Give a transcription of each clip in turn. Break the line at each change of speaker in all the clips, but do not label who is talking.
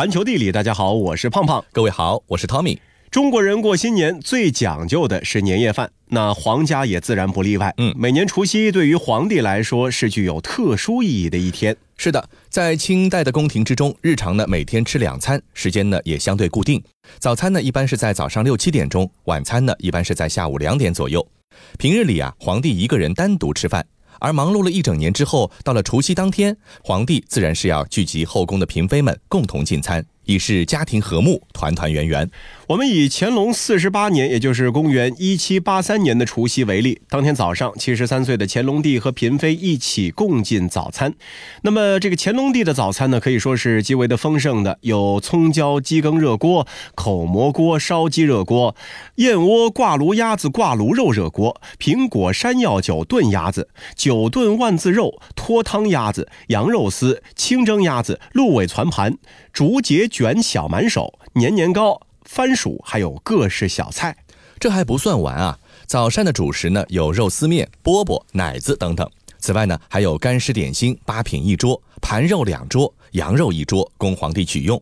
环球地理，大家好，我是胖胖。
各位好，我是 Tommy。
中国人过新年最讲究的是年夜饭，那皇家也自然不例外。
嗯
每年除夕对于皇帝来说是具有特殊意义的一天。
是的，在清代的宫廷之中，日常呢每天吃两餐，时间呢也相对固定。早餐呢一般是在早上六七点钟，晚餐呢一般是在下午两点左右。平日里啊，皇帝一个人单独吃饭。而忙碌了一整年之后，到了除夕当天，皇帝自然是要聚集后宫的嫔妃们共同进餐，以示家庭和睦、团团圆圆。
我们以乾隆四十八年，也就是公元一七八三年的除夕为例，当天早上，七十三岁的乾隆帝和嫔妃一起共进早餐。那么，这个乾隆帝的早餐呢，可以说是极为的丰盛的，有葱椒鸡羹热锅、口蘑锅烧鸡热锅、燕窝挂炉鸭子挂炉肉热锅、苹果山药酒炖鸭子、酒炖万字肉、脱汤鸭子、羊肉丝、清蒸鸭子、鹿尾攒盘、竹节卷小满手、年年糕。番薯，还有各式小菜。
这还不算完啊！早膳的主食呢有肉丝面、饽饽、奶子等等。此外呢，还有干湿点心八品一桌，盘肉两桌，羊肉一桌，供皇帝取用。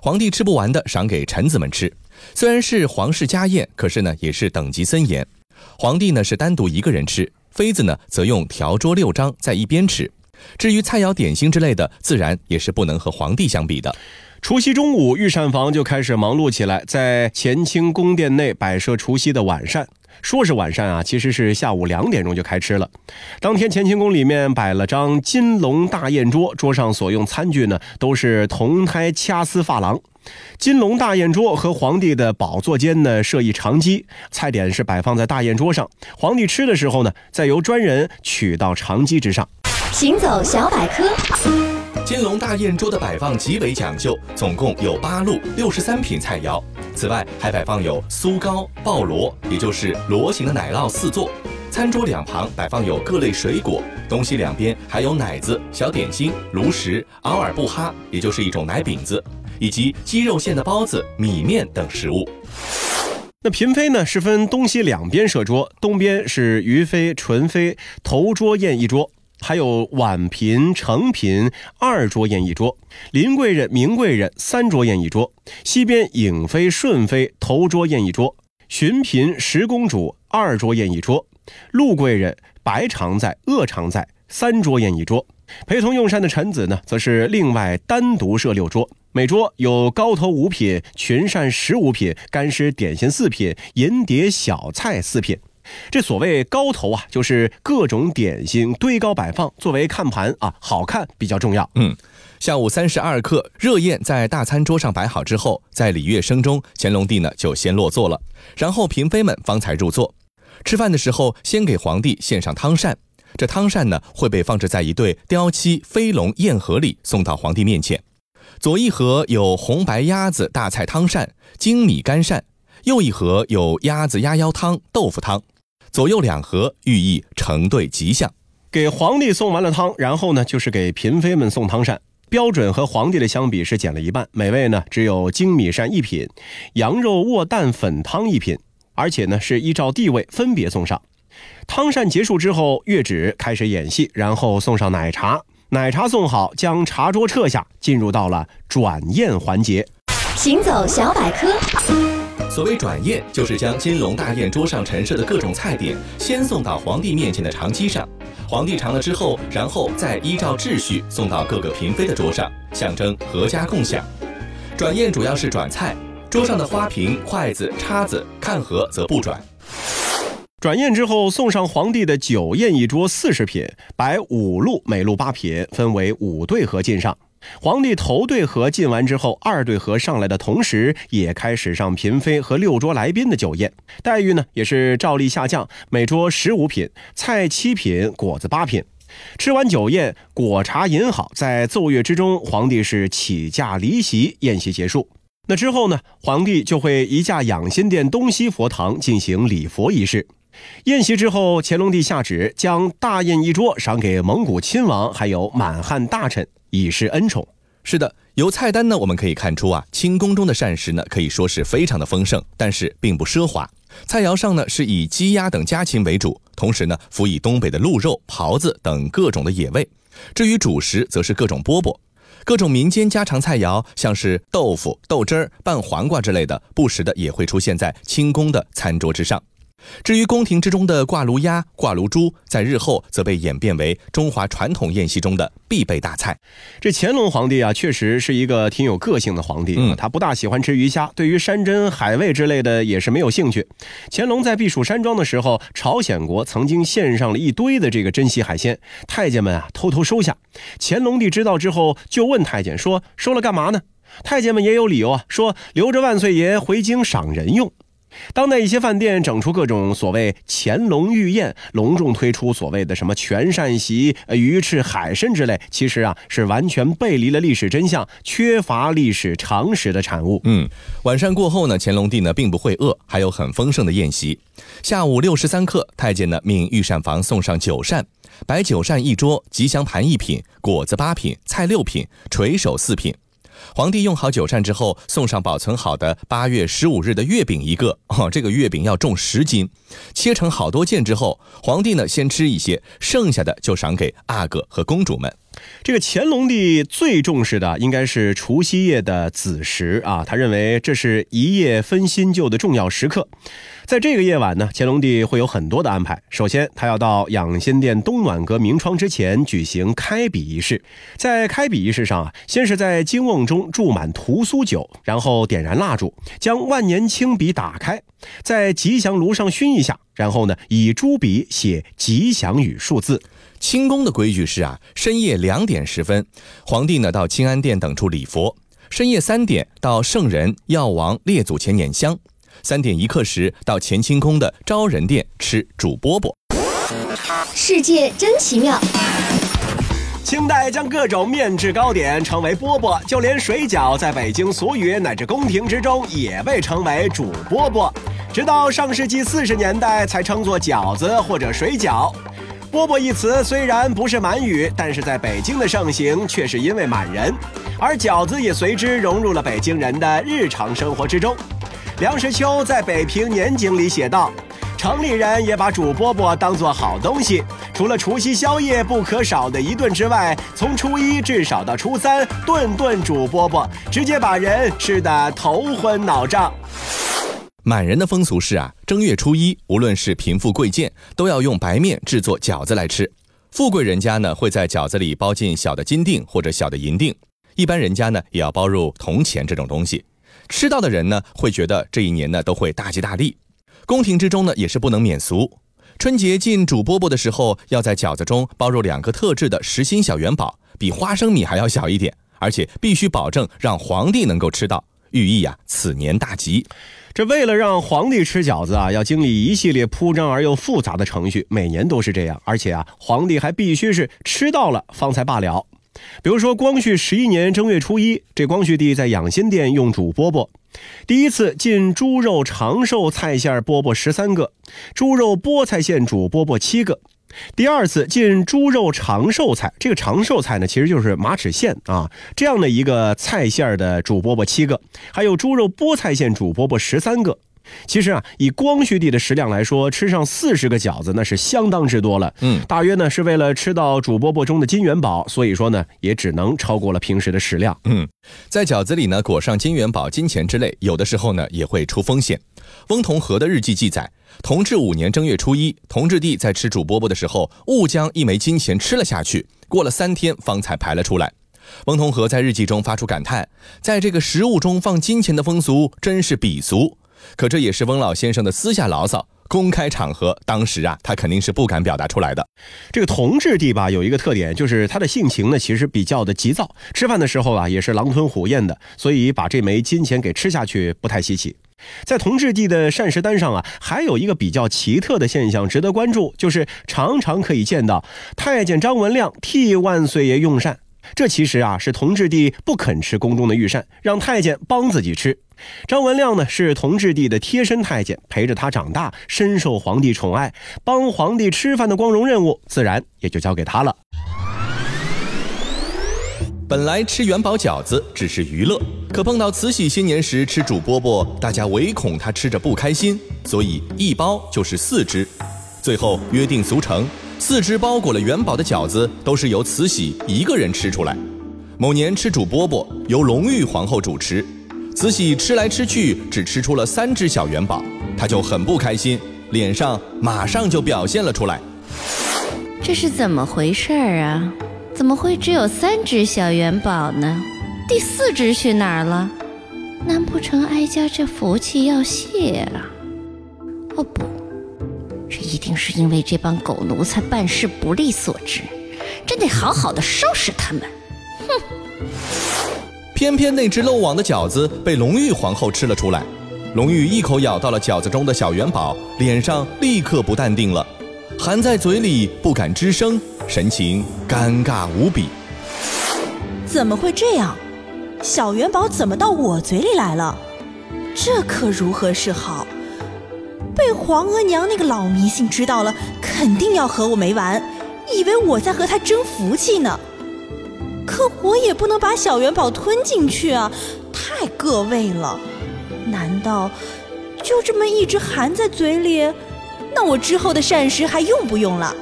皇帝吃不完的赏给臣子们吃。虽然是皇室家宴，可是呢也是等级森严。皇帝呢是单独一个人吃，妃子呢则用条桌六张在一边吃。至于菜肴点心之类的，自然也是不能和皇帝相比的。
除夕中午，御膳房就开始忙碌起来，在乾清宫殿内摆设除夕的晚膳。说是晚膳啊，其实是下午两点钟就开吃了。当天乾清宫里面摆了张金龙大宴桌，桌上所用餐具呢都是铜胎掐丝珐琅。金龙大宴桌和皇帝的宝座间呢设一长机，菜点是摆放在大宴桌上，皇帝吃的时候呢，再由专人取到长机之上。
行走小百科。
金龙大宴桌的摆放极为讲究，总共有八路六十三品菜肴。此外，还摆放有酥糕、鲍螺，也就是螺形的奶酪四座。餐桌两旁摆放有各类水果，东西两边还有奶子、小点心、炉石、熬尔布哈，也就是一种奶饼子，以及鸡肉馅的包子、米面等食物。
那嫔妃呢是分东西两边设桌，东边是余妃、纯妃头桌宴一桌。还有婉嫔、承嫔二桌宴一桌，林贵人、明贵人三桌宴一桌。西边颖妃、顺妃头桌宴一桌，寻嫔、十公主二桌宴一桌，陆贵人、白常在、鄂常在三桌宴一桌。陪同用膳的臣子呢，则是另外单独设六桌，每桌有高头五品、群膳十五品、干湿点心四品、银碟小菜四品。这所谓高头啊，就是各种点心堆高摆放，作为看盘啊，好看比较重要。
嗯，下午三时二刻，热宴在大餐桌上摆好之后，在礼乐声中，乾隆帝呢就先落座了，然后嫔妃们方才入座。吃饭的时候，先给皇帝献上汤膳，这汤膳呢会被放置在一对雕漆飞龙宴盒里，送到皇帝面前。左一盒有红白鸭子大菜汤膳、精米干膳，右一盒有鸭子鸭腰汤、豆腐汤。左右两盒寓意成对吉祥。
给皇帝送完了汤，然后呢就是给嫔妃们送汤膳。标准和皇帝的相比是减了一半，每位呢只有精米膳一品，羊肉卧蛋粉汤一品，而且呢是依照地位分别送上。汤膳结束之后，乐旨开始演戏，然后送上奶茶。奶茶送好，将茶桌撤下，进入到了转宴环节。
行走小百科。
所谓转宴，就是将金龙大宴桌上陈设的各种菜点，先送到皇帝面前的长机上，皇帝尝了之后，然后再依照秩序送到各个嫔妃的桌上，象征阖家共享。转宴主要是转菜，桌上的花瓶、筷子、叉子、看盒则不转。
转宴之后，送上皇帝的酒宴一桌四十品，摆五路，每路八品，分为五对盒进上。皇帝头对盒进完之后，二对盒上来的同时，也开始上嫔妃和六桌来宾的酒宴，待遇呢也是照例下降，每桌十五品，菜七品，果子八品。吃完酒宴，果茶饮好，在奏乐之中，皇帝是起驾离席，宴席结束。那之后呢，皇帝就会移驾养心殿东西佛堂进行礼佛仪式。宴席之后，乾隆帝下旨将大宴一桌赏给蒙古亲王，还有满汉大臣，以示恩宠。
是的，由菜单呢，我们可以看出啊，清宫中的膳食呢，可以说是非常的丰盛，但是并不奢华。菜肴上呢，是以鸡鸭等家禽为主，同时呢，辅以东北的鹿肉、狍子等各种的野味。至于主食，则是各种饽饽。各种民间家常菜肴，像是豆腐、豆汁儿、拌黄瓜之类的，不时的也会出现在清宫的餐桌之上。至于宫廷之中的挂炉鸭、挂炉猪，在日后则被演变为中华传统宴席中的必备大菜。
这乾隆皇帝啊，确实是一个挺有个性的皇帝。
嗯
他不大喜欢吃鱼虾，对于山珍海味之类的也是没有兴趣。乾隆在避暑山庄的时候，朝鲜国曾经献上了一堆的这个珍稀海鲜，太监们啊偷偷收下。乾隆帝知道之后，就问太监说：“收了干嘛呢？”太监们也有理由啊，说留着万岁爷回京赏人用。当代一些饭店整出各种所谓乾隆御宴，隆重推出所谓的什么全膳席、鱼翅、海参之类，其实啊是完全背离了历史真相，缺乏历史常识的产物。
嗯，晚膳过后呢，乾隆帝呢并不会饿，还有很丰盛的宴席。下午六时三刻，太监呢命御膳房送上酒膳，摆酒膳一桌，吉祥盘一品，果子八品，菜六品，垂手四品。皇帝用好酒膳之后，送上保存好的八月十五日的月饼一个，哦，这个月饼要重十斤，切成好多件之后，皇帝呢先吃一些，剩下的就赏给阿哥和公主们。
这个乾隆帝最重视的应该是除夕夜的子时啊，他认为这是一夜分新旧的重要时刻。在这个夜晚呢，乾隆帝会有很多的安排。首先，他要到养心殿东暖阁明窗之前举行开笔仪式。在开笔仪式上啊，先是在金瓮中注满屠苏酒，然后点燃蜡烛，将万年青笔打开，在吉祥炉上熏一下，然后呢，以朱笔写吉祥语数字。
清宫的规矩是啊，深夜两点十分，皇帝呢到清安殿等处礼佛；深夜三点到圣人、药王、列祖前捻香；三点一刻时到乾清宫的昭仁殿吃煮饽饽。
世界真奇妙。
清代将各种面制糕点称为饽饽，就连水饺在北京俗语乃至宫廷之中也被称为煮饽饽。直到上世纪四十年代才称作饺子或者水饺。饽饽一词虽然不是满语，但是在北京的盛行却是因为满人，而饺子也随之融入了北京人的日常生活之中。梁实秋在《北平年景》里写道。城里人也把煮饽饽当做好东西，除了除夕宵夜不可少的一顿之外，从初一至少到初三，顿顿煮饽饽，直接把人吃得头昏脑胀。
满人的风俗是啊，正月初一，无论是贫富贵贱，都要用白面制作饺子来吃。富贵人家呢，会在饺子里包进小的金锭或者小的银锭；一般人家呢，也要包入铜钱这种东西。吃到的人呢，会觉得这一年呢都会大吉大利。宫廷之中呢，也是不能免俗。春节进煮饽饽的时候，要在饺子中包入两个特制的实心小元宝，比花生米还要小一点，而且必须保证让皇帝能够吃到，寓意啊此年大吉。
这为了让皇帝吃饺子啊，要经历一系列铺张而又复杂的程序，每年都是这样。而且啊，皇帝还必须是吃到了方才罢了。比如说，光绪十一年正月初一，这光绪帝在养心殿用煮饽饽，第一次进猪肉长寿菜馅饽饽十三个，猪肉菠菜馅煮饽饽七个。第二次进猪肉长寿菜，这个长寿菜呢，其实就是马齿苋啊，这样的一个菜馅的主饽饽七个，还有猪肉菠菜馅主饽饽十三个。其实啊，以光绪帝的食量来说，吃上四十个饺子那是相当之多了。
嗯，
大约呢是为了吃到主饽饽中的金元宝，所以说呢也只能超过了平时的食量。
嗯，在饺子里呢裹上金元宝、金钱之类，有的时候呢也会出风险。翁同龢的日记记载，同治五年正月初一，同治帝在吃主饽饽的时候，误将一枚金钱吃了下去，过了三天方才排了出来。翁同龢在日记中发出感叹：在这个食物中放金钱的风俗真是鄙俗。可这也是翁老先生的私下牢骚，公开场合，当时啊，他肯定是不敢表达出来的。
这个同治帝吧，有一个特点，就是他的性情呢，其实比较的急躁，吃饭的时候啊，也是狼吞虎咽的，所以把这枚金钱给吃下去不太稀奇。在同治帝的膳食单上啊，还有一个比较奇特的现象值得关注，就是常常可以见到太监张文亮替万岁爷用膳。这其实啊是同治帝不肯吃宫中的御膳，让太监帮自己吃。张文亮呢是同治帝的贴身太监，陪着他长大，深受皇帝宠爱，帮皇帝吃饭的光荣任务自然也就交给他了。
本来吃元宝饺子只是娱乐，可碰到慈禧新年时吃煮饽饽，大家唯恐他吃着不开心，所以一包就是四只。最后约定俗成，四只包裹了元宝的饺子都是由慈禧一个人吃出来。某年吃主饽饽由隆裕皇后主持，慈禧吃来吃去只吃出了三只小元宝，她就很不开心，脸上马上就表现了出来。
这是怎么回事儿啊？怎么会只有三只小元宝呢？第四只去哪儿了？难不成哀家这福气要谢啊？哦不，这一定是因为这帮狗奴才办事不利所致，真得好好的收拾他们！哼！
偏偏那只漏网的饺子被隆裕皇后吃了出来，隆裕一口咬到了饺子中的小元宝，脸上立刻不淡定了，含在嘴里不敢吱声，神情尴尬无比。
怎么会这样？小元宝怎么到我嘴里来了？这可如何是好？被皇额娘那个老迷信知道了，肯定要和我没完，以为我在和他争福气呢。可我也不能把小元宝吞进去啊，太各位了。难道就这么一直含在嘴里？那我之后的膳食还用不用了？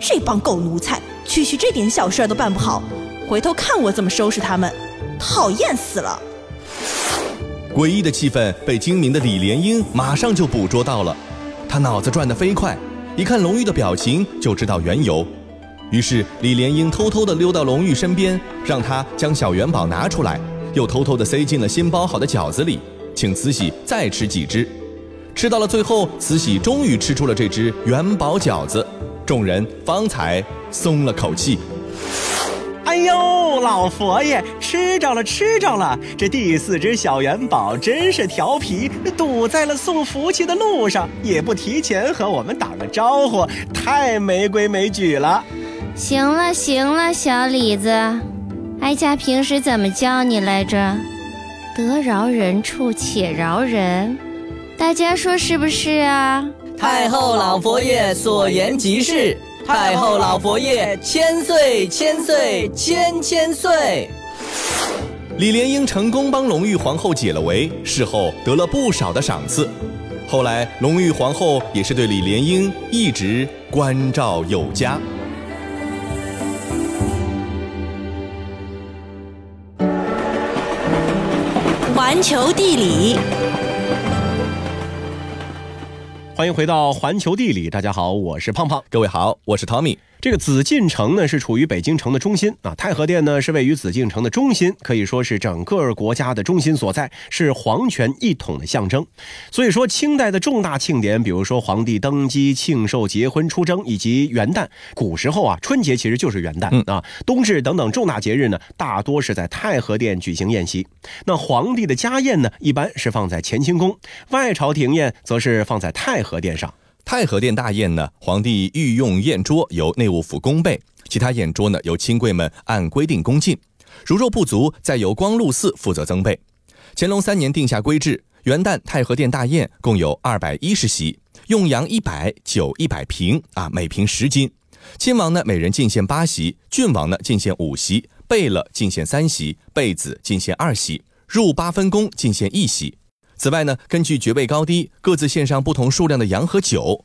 这帮狗奴才，区区这点小事都办不好，回头看我怎么收拾他们！讨厌死了！
诡异的气氛被精明的李莲英马上就捕捉到了，他脑子转得飞快，一看龙玉的表情就知道缘由。于是李莲英偷偷地溜到龙玉身边，让他将小元宝拿出来，又偷偷地塞进了新包好的饺子里，请慈禧再吃几只。吃到了最后，慈禧终于吃出了这只元宝饺子，众人方才松了口气。
哎呦，老佛爷吃着了，吃着了！这第四只小元宝真是调皮，堵在了送福气的路上，也不提前和我们打个招呼，太没规没矩了。
行了行了，小李子，哀家平时怎么教你来着？得饶人处且饶人，大家说是不是啊？
太后老佛爷所言极是。太后老佛爷千岁千岁千千岁！
李莲英成功帮隆裕皇后解了围，事后得了不少的赏赐。后来隆裕皇后也是对李莲英一直关照有加。
环球地理。
欢迎回到环球地理，大家好，我是胖胖，
各位好，我是 Tommy。
这个紫禁城呢是处于北京城的中心啊，太和殿呢是位于紫禁城的中心，可以说是整个国家的中心所在，是皇权一统的象征。所以说，清代的重大庆典，比如说皇帝登基、庆寿、结婚、出征以及元旦，古时候啊，春节其实就是元旦啊，冬至等等重大节日呢，大多是在太和殿举行宴席。那皇帝的家宴呢，一般是放在乾清宫，外朝廷宴则是放在太和殿上。
太和殿大宴呢，皇帝御用宴桌由内务府供备，其他宴桌呢由亲贵们按规定供进，如若不足，再由光禄寺负责增备。乾隆三年定下规制，元旦太和殿大宴共有二百一十席，用羊一百，酒一百瓶啊，每瓶十斤。亲王呢每人进献八席，郡王呢进献五席，贝勒进献三席，贝子进献二席，入八分宫进献一席。此外呢，根据爵位高低，各自献上不同数量的羊和酒。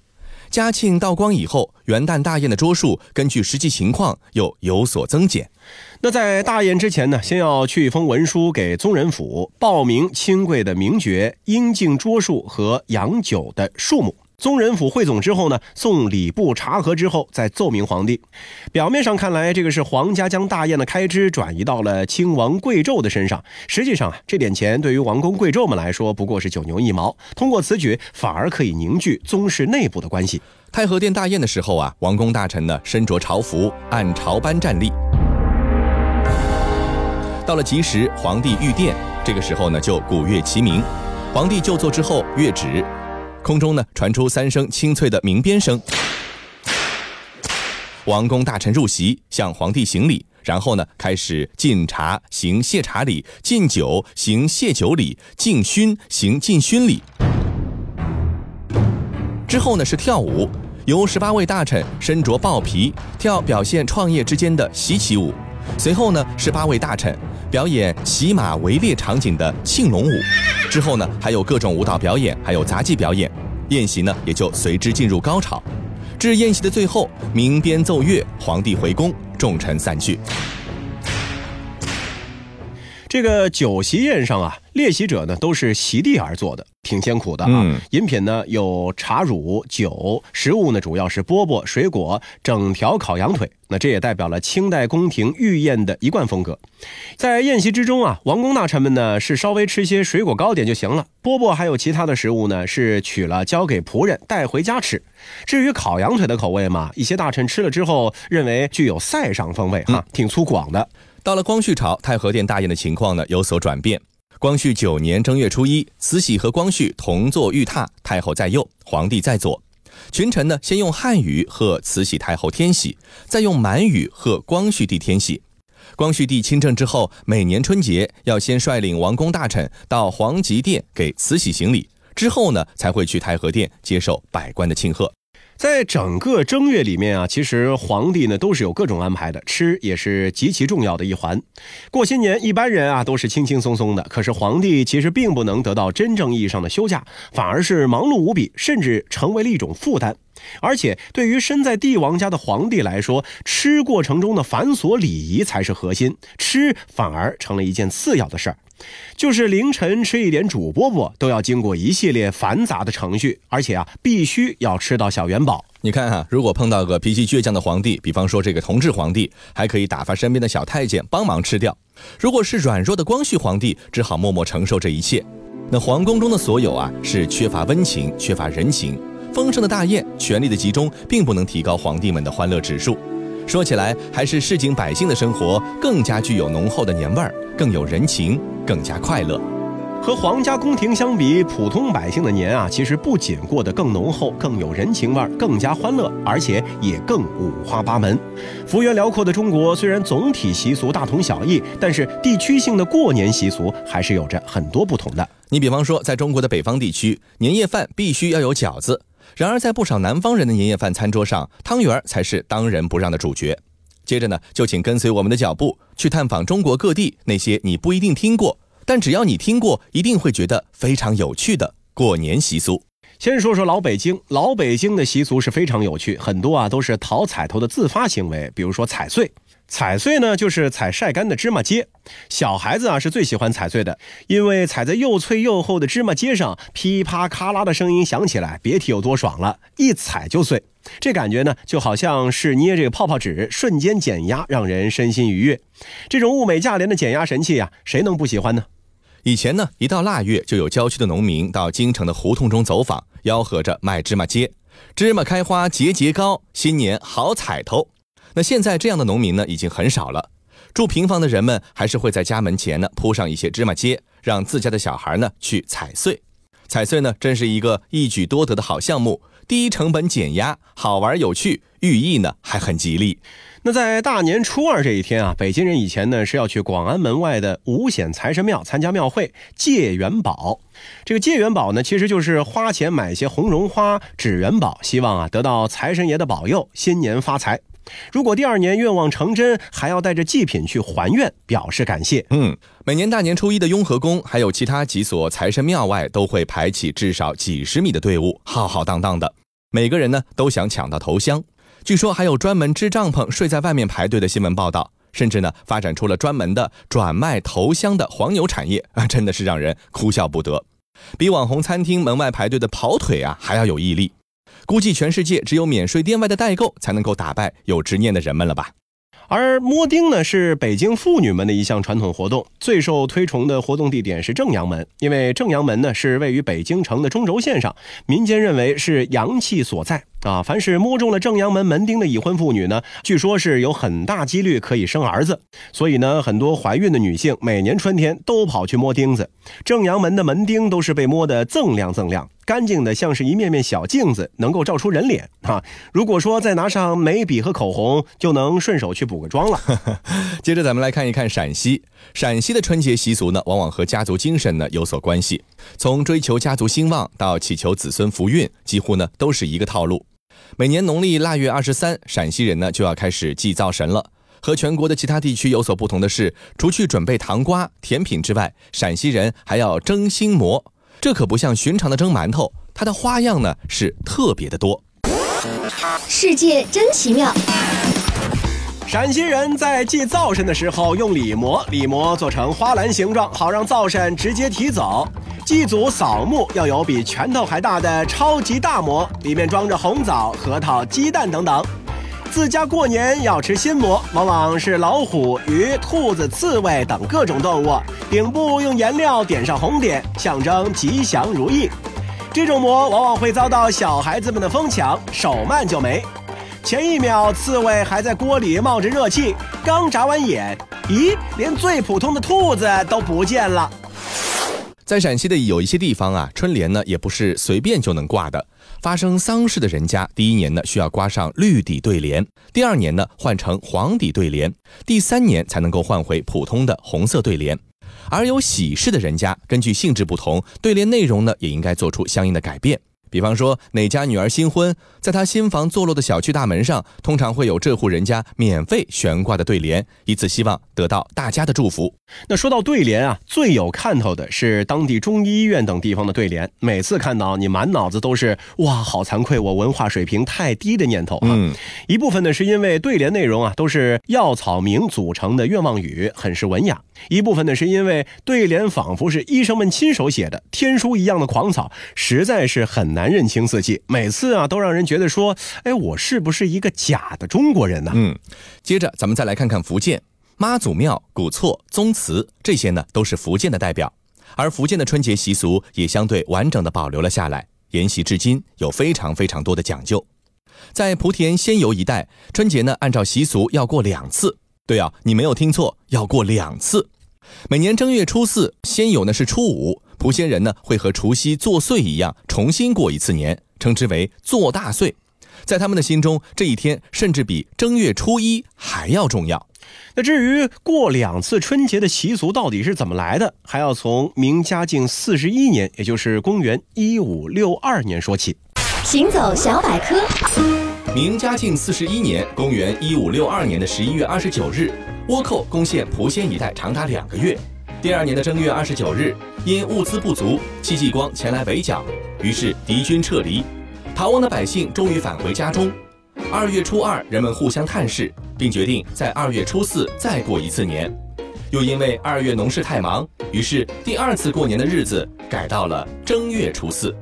嘉庆道光以后，元旦大宴的桌数根据实际情况又有所增减。
那在大宴之前呢，先要去一封文书给宗人府，报名亲贵的名爵、应敬桌数和洋酒的数目。宗人府汇总之后呢，送礼部查核之后再奏明皇帝。表面上看来，这个是皇家将大宴的开支转移到了亲王贵胄的身上。实际上啊，这点钱对于王公贵胄们来说不过是九牛一毛。通过此举，反而可以凝聚宗室内部的关系。
太和殿大宴的时候啊，王公大臣呢身着朝服，按朝班站立。到了吉时，皇帝御殿，这个时候呢就鼓乐齐鸣。皇帝就座之后，乐止。空中呢传出三声清脆的鸣鞭声，王公大臣入席向皇帝行礼，然后呢开始敬茶行谢茶礼，敬酒行谢酒礼，敬勋行敬勋礼。之后呢是跳舞，由十八位大臣身着豹皮跳表现创业之间的习起舞，随后呢十八位大臣。表演骑马围猎场景的庆龙舞，之后呢，还有各种舞蹈表演，还有杂技表演，宴席呢也就随之进入高潮。至宴席的最后，鸣鞭奏乐，皇帝回宫，众臣散去。
这个酒席宴上啊，列席者呢都是席地而坐的，挺艰苦的啊。
嗯
饮品呢有茶乳、酒，食物呢主要是饽饽、水果、整条烤羊腿。那这也代表了清代宫廷御宴的一贯风格。在宴席之中啊，王公大臣们呢是稍微吃些水果糕点就行了，饽饽还有其他的食物呢是取了交给仆人带回家吃。至于烤羊腿的口味嘛，一些大臣吃了之后认为具有塞上风味哈，挺粗犷的。
到了光绪朝，太和殿大宴的情况呢有所转变。光绪九年正月初一，慈禧和光绪同坐御榻，太后在右，皇帝在左。群臣呢先用汉语贺慈禧太后天喜，再用满语贺光绪帝天喜。光绪帝亲政之后，每年春节要先率领王公大臣到皇极殿给慈禧行礼，之后呢才会去太和殿接受百官的庆贺。
在整个正月里面啊，其实皇帝呢都是有各种安排的，吃也是极其重要的一环。过新年，一般人啊都是轻轻松松的，可是皇帝其实并不能得到真正意义上的休假，反而是忙碌无比，甚至成为了一种负担。而且，对于身在帝王家的皇帝来说，吃过程中的繁琐礼仪才是核心，吃反而成了一件次要的事儿。就是凌晨吃一点煮饽饽，都要经过一系列繁杂的程序，而且啊，必须要吃到小元宝。
你看哈、如果碰到个脾气倔强的皇帝，比方说这个同治皇帝，还可以打发身边的小太监帮忙吃掉；如果是软弱的光绪皇帝，只好默默承受这一切。那皇宫中的所有啊，是缺乏温情，缺乏人情。丰盛的大宴，权力的集中，并不能提高皇帝们的欢乐指数。说起来，还是市井百姓的生活更加具有浓厚的年味儿，更有人情，更加快乐。
和皇家宫廷相比，普通百姓的年啊，其实不仅过得更浓厚、更有人情味儿、更加欢乐，而且也更五花八门。幅员辽阔的中国，虽然总体习俗大同小异，但是地区性的过年习俗还是有着很多不同的。
你比方说，在中国的北方地区，年夜饭必须要有饺子；然而，在不少南方人的年夜饭餐桌上，汤圆儿才是当仁不让的主角。接着呢，就请跟随我们的脚步，去探访中国各地那些你不一定听过，但只要你听过，一定会觉得非常有趣的过年习俗。
先说说老北京，老北京的习俗是非常有趣，很多啊都是讨彩头的自发行为，比如说踩碎。踩碎呢，就是踩晒干的芝麻秸。小孩子啊是最喜欢踩碎的，因为踩在又脆又厚的芝麻秸上，噼啪咔啦的声音响起来，别提有多爽了，一踩就碎。这感觉呢，就好像是捏这个泡泡纸，瞬间减压，让人身心愉悦。这种物美价廉的减压神器呀、谁能不喜欢呢？
以前呢，一到腊月，就有郊区的农民到京城的胡同中走访，吆喝着卖芝麻秸，芝麻开花节节高，新年好彩头。那现在这样的农民呢，已经很少了。住平房的人们还是会在家门前呢铺上一些芝麻秸，让自家的小孩呢去踩碎。踩碎呢，真是一个一举多得的好项目，低成本减压，好玩有趣，寓意呢还很吉利。
那在大年初二这一天啊，北京人以前呢是要去广安门外的五显财神庙参加庙会借元宝。这个借元宝呢，其实就是花钱买些红绒花、纸元宝，希望啊得到财神爷的保佑，新年发财。如果第二年愿望成真，还要带着祭品去还愿，表示感谢。
嗯，每年大年初一的雍和宫，还有其他几所财神庙外，都会排起至少几十米的队伍，浩浩荡荡的。每个人呢都想抢到头香。据说还有专门支帐篷睡在外面排队的新闻报道，甚至呢发展出了专门的转卖头香的黄牛产业啊，真的是让人哭笑不得。比网红餐厅门外排队的跑腿啊还要有毅力。估计全世界只有免税店外的代购才能够打败有执念的人们了吧？
而摸钉呢，是北京妇女们的一项传统活动，最受推崇的活动地点是正阳门，因为正阳门呢是位于北京城的中轴线上，民间认为是阳气所在啊。凡是摸中了正阳门门钉的已婚妇女呢，据说是有很大几率可以生儿子，所以呢，很多怀孕的女性每年春天都跑去摸钉子。正阳门的门钉都是被摸得锃亮锃亮。干净的像是一面面小镜子，能够照出人脸啊！如果说再拿上眉笔和口红，就能顺手去补个妆了。
接着咱们来看一看陕西，陕西的春节习俗呢，往往和家族精神呢有所关系。从追求家族兴旺到祈求子孙福运，几乎呢都是一个套路。每年农历腊月二十三，陕西人呢就要开始祭灶神了。和全国的其他地区有所不同的是，除去准备糖瓜、甜品之外，陕西人还要蒸心馍。这可不像寻常的蒸馒头，它的花样呢是特别的多。
世界真奇妙。
陕西人在祭灶神的时候用礼膜，礼膜做成花篮形状，好让灶神直接提走。祭祖扫墓要有比拳头还大的超级大馍，里面装着红枣、核桃、鸡蛋等等。自家过年要吃新馍，往往是老虎、鱼、兔子、刺猬等各种动物，顶部用颜料点上红点，象征吉祥如意。这种馍往往会遭到小孩子们的疯抢，手慢就没。前一秒，刺猬还在锅里冒着热气，刚眨完眼，咦，连最普通的兔子都不见了。
在陕西的有一些地方啊，春联呢也不是随便就能挂的。发生丧事的人家，第一年呢需要挂上绿底对联，第二年呢换成黄底对联，第三年才能够换回普通的红色对联。而有喜事的人家，根据性质不同，对联内容呢也应该做出相应的改变。比方说，哪家女儿新婚，在她新房坐落的小区大门上，通常会有这户人家免费悬挂的对联，以此希望得到大家的祝福。
那说到对联啊，最有看头的是当地中医院等地方的对联，每次看到你满脑子都是哇，好惭愧，我文化水平太低的念头啊。
嗯，
一部分呢是因为对联内容啊都是药草名组成的愿望语，很是文雅；一部分呢是因为对联仿佛是医生们亲手写的，天书一样的狂草，实在是很难认清字迹。每次啊都让人觉得说，哎，我是不是一个假的中国人呢？
嗯，接着咱们再来看看福建妈祖庙、古厝、宗祠，这些呢都是福建的代表，而福建的春节习俗也相对完整的保留了下来，沿袭至今，有非常非常多的讲究。在莆田仙游一带，春节呢按照习俗要过两次。对啊，你没有听错，要过两次。每年正月初四，仙游呢是初五，莆仙人呢会和除夕作岁一样，重新过一次年，称之为做大岁。在他们的心中，这一天甚至比正月初一还要重要。
那至于过两次春节的习俗到底是怎么来的，还要从明嘉靖四十一年，也就是公元一五六二年说起。
行走小百科，
明嘉靖四十一年，公元一五六二年的十一月二十九日，倭寇攻陷莆仙一带长达两个月。第二年的正月二十九日，因物资不足，戚继光前来围剿，于是敌军撤离，逃亡的百姓终于返回家中。二月初二，人们互相探视，并决定在二月初四再过一次年。又因为二月农事太忙，于是第二次过年的日子改到了正月初四。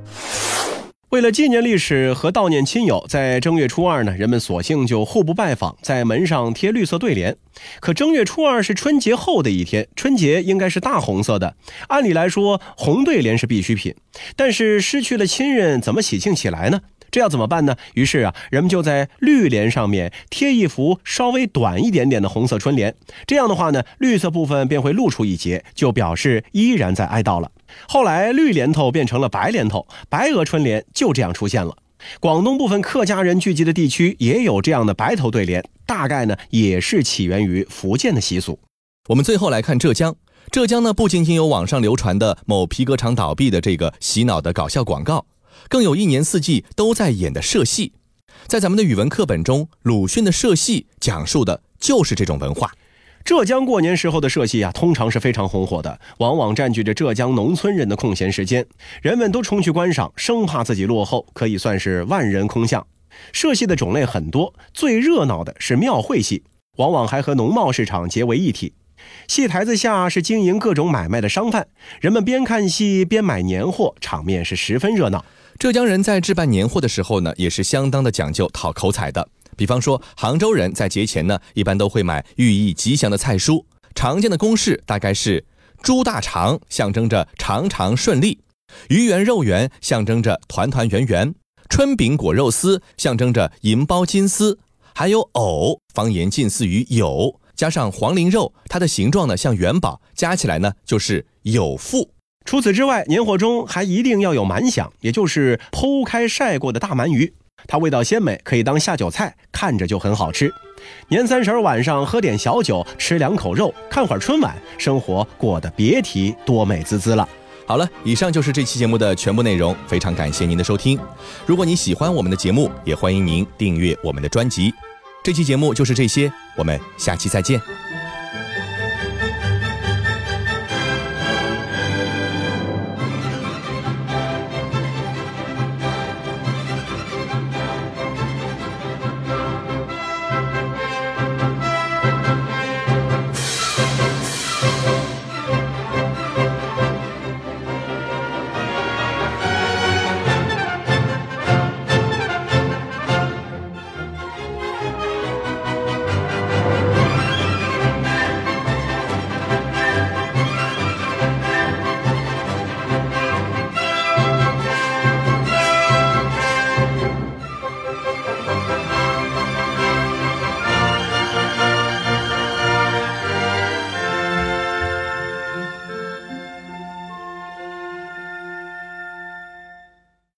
为了纪念历史和悼念亲友，在正月初二呢，人们索性就互不拜访，在门上贴绿色对联。可正月初二是春节后的一天，春节应该是大红色的，按理来说红对联是必需品。但是失去了亲人，怎么喜庆起来呢？这要怎么办呢？于是啊，人们就在绿联上面贴一幅稍微短一点点的红色春联。这样的话呢，绿色部分便会露出一截，就表示依然在哀悼了。后来绿联头变成了白联头，白额春联就这样出现了。广东部分客家人聚集的地区也有这样的白头对联，大概呢也是起源于福建的习俗。
我们最后来看浙江，浙江呢不仅仅有网上流传的某皮革厂倒闭的这个洗脑的搞笑广告，更有一年四季都在演的社戏。在咱们的语文课本中，鲁迅的社戏讲述的就是这种文化。
浙江过年时候的社戏啊，通常是非常红火的，往往占据着浙江农村人的空闲时间，人们都冲去观赏，生怕自己落后，可以算是万人空巷。社戏的种类很多，最热闹的是庙会戏，往往还和农贸市场结为一体。戏台子下是经营各种买卖的商贩，人们边看戏边买年货，场面是十分热闹。
浙江人在置办年货的时候呢，也是相当的讲究讨口彩的。比方说，杭州人在节前呢，一般都会买寓意吉祥的菜蔬。常见的公式大概是：猪大肠象征着长长顺利，鱼圆肉圆象征着团团圆圆，春饼裹肉丝象征着银包金丝，还有藕，方言近似于有，加上黄鳞肉，它的形状呢像元宝，加起来呢就是有富。
除此之外，年货中还一定要有满响，也就是剖开晒过的大鳗鱼。它味道鲜美，可以当下酒菜，看着就很好吃。年三十晚上喝点小酒，吃两口肉，看会儿春晚，生活过得别提多美滋滋了。
好了，以上就是这期节目的全部内容，非常感谢您的收听。如果你喜欢我们的节目，也欢迎您订阅我们的专辑。这期节目就是这些，我们下期再见。